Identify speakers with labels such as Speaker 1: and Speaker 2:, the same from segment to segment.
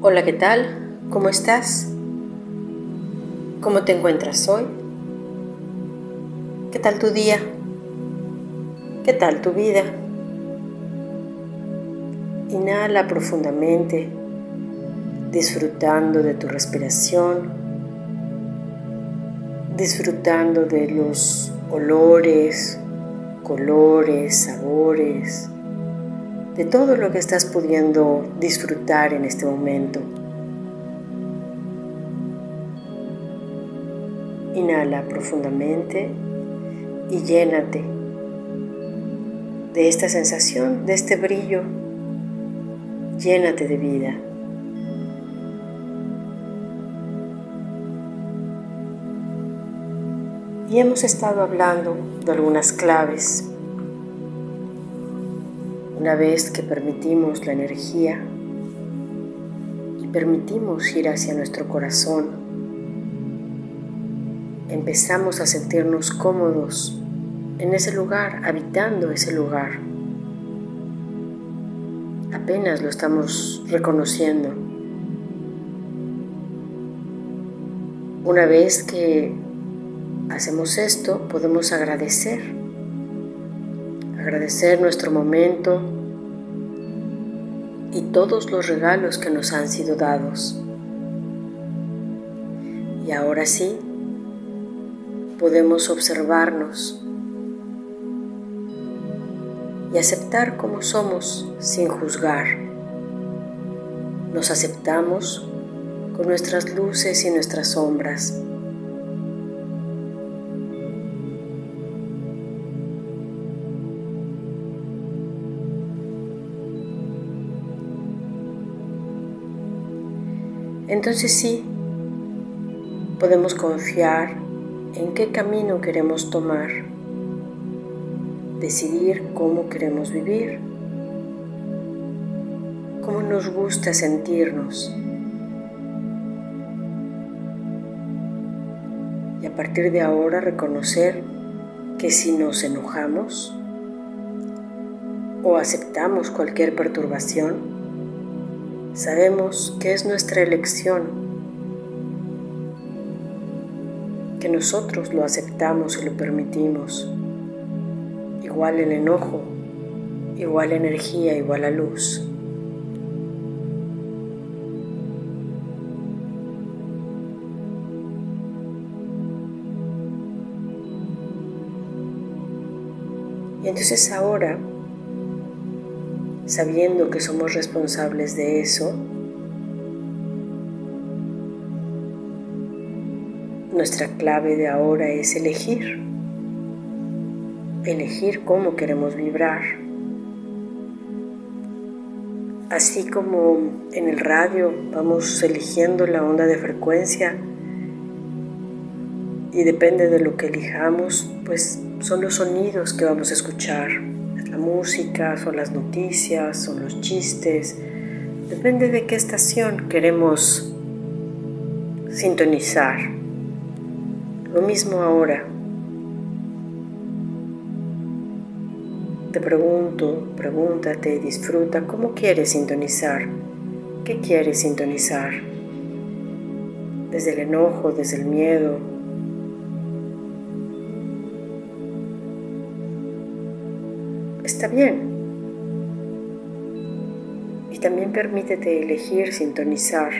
Speaker 1: Hola, ¿qué tal? ¿Cómo estás? ¿Cómo te encuentras hoy? ¿Qué tal tu día? ¿Qué tal tu vida? Inhala profundamente, disfrutando de tu respiración, disfrutando de los olores, colores, sabores, de todo lo que estás pudiendo disfrutar en este momento. Inhala profundamente y llénate de esta sensación, de este brillo. Llénate de vida. Y hemos estado hablando de algunas claves una vez que permitimos la energía y permitimos ir hacia nuestro corazón, empezamos a sentirnos cómodos en ese lugar, habitando ese lugar. Apenas lo estamos reconociendo. Una vez que hacemos esto, podemos agradecer agradecer nuestro momento y todos los regalos que nos han sido dados. Y ahora sí, podemos observarnos y aceptar como somos sin juzgar. Nos aceptamos con nuestras luces y nuestras sombras. Entonces sí, podemos confiar en qué camino queremos tomar, decidir cómo queremos vivir, cómo nos gusta sentirnos. Y a partir de ahora reconocer que si nos enojamos o aceptamos cualquier perturbación, Sabemos que es nuestra elección, que nosotros lo aceptamos y lo permitimos. Igual el enojo, igual energía, igual la luz. Y entonces ahora sabiendo que somos responsables de eso, nuestra clave de ahora es elegir, elegir cómo queremos vibrar. Así como en el radio vamos eligiendo la onda de frecuencia y depende de lo que elijamos, pues son los sonidos que vamos a escuchar música, son las noticias, son los chistes. Depende de qué estación queremos sintonizar. Lo mismo ahora. Te pregunto, pregúntate, disfruta, ¿cómo quieres sintonizar? ¿Qué quieres sintonizar? Desde el enojo, desde el miedo, está bien. Y también permítete elegir sintonizar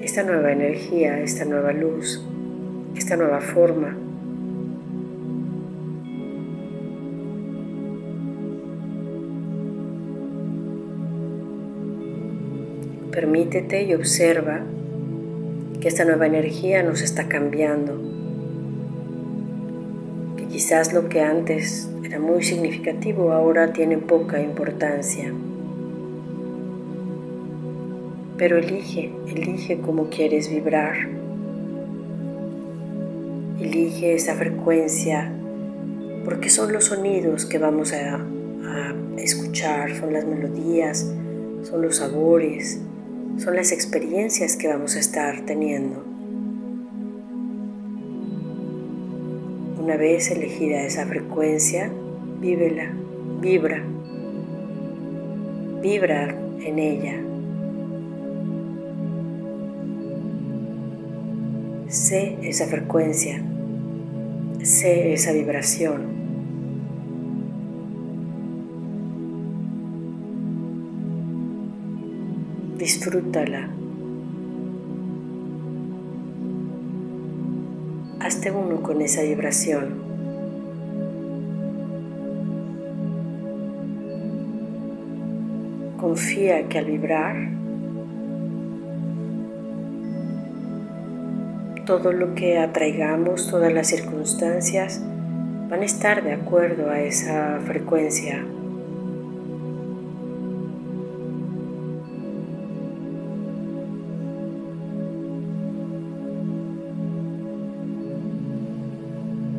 Speaker 1: esta nueva energía, esta nueva luz, esta nueva forma. Permítete y observa que esta nueva energía nos está cambiando Quizás lo que antes era muy significativo ahora tiene poca importancia. Pero elige, elige cómo quieres vibrar. Elige esa frecuencia porque son los sonidos que vamos a, escuchar, son las melodías, son los sabores, son las experiencias que vamos a estar teniendo. Una vez elegida esa frecuencia, vívela, vibra. Vibra en ella. Sé esa frecuencia, sé esa vibración. Disfrútala. Hazte uno con esa vibración. Confía que al vibrar, todo lo que atraigamos, todas las circunstancias van a estar de acuerdo a esa frecuencia.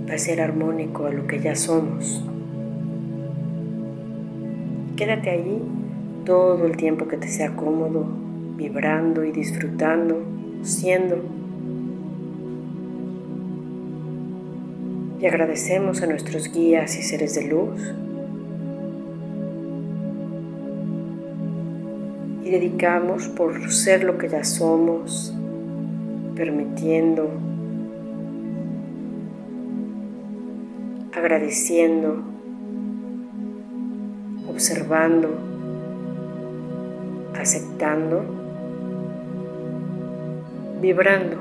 Speaker 1: Va a ser armónico a lo que ya somos. Quédate allí todo el tiempo que te sea cómodo, vibrando y disfrutando, siendo. Y agradecemos a nuestros guías y seres de luz. Y dedicamos por ser lo que ya somos, permitiendo, agradeciendo, observando aceptando, vibrando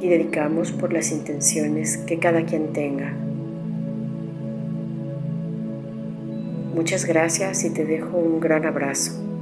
Speaker 1: y dedicamos por las intenciones que cada quien tenga. Muchas gracias y te dejo un gran abrazo.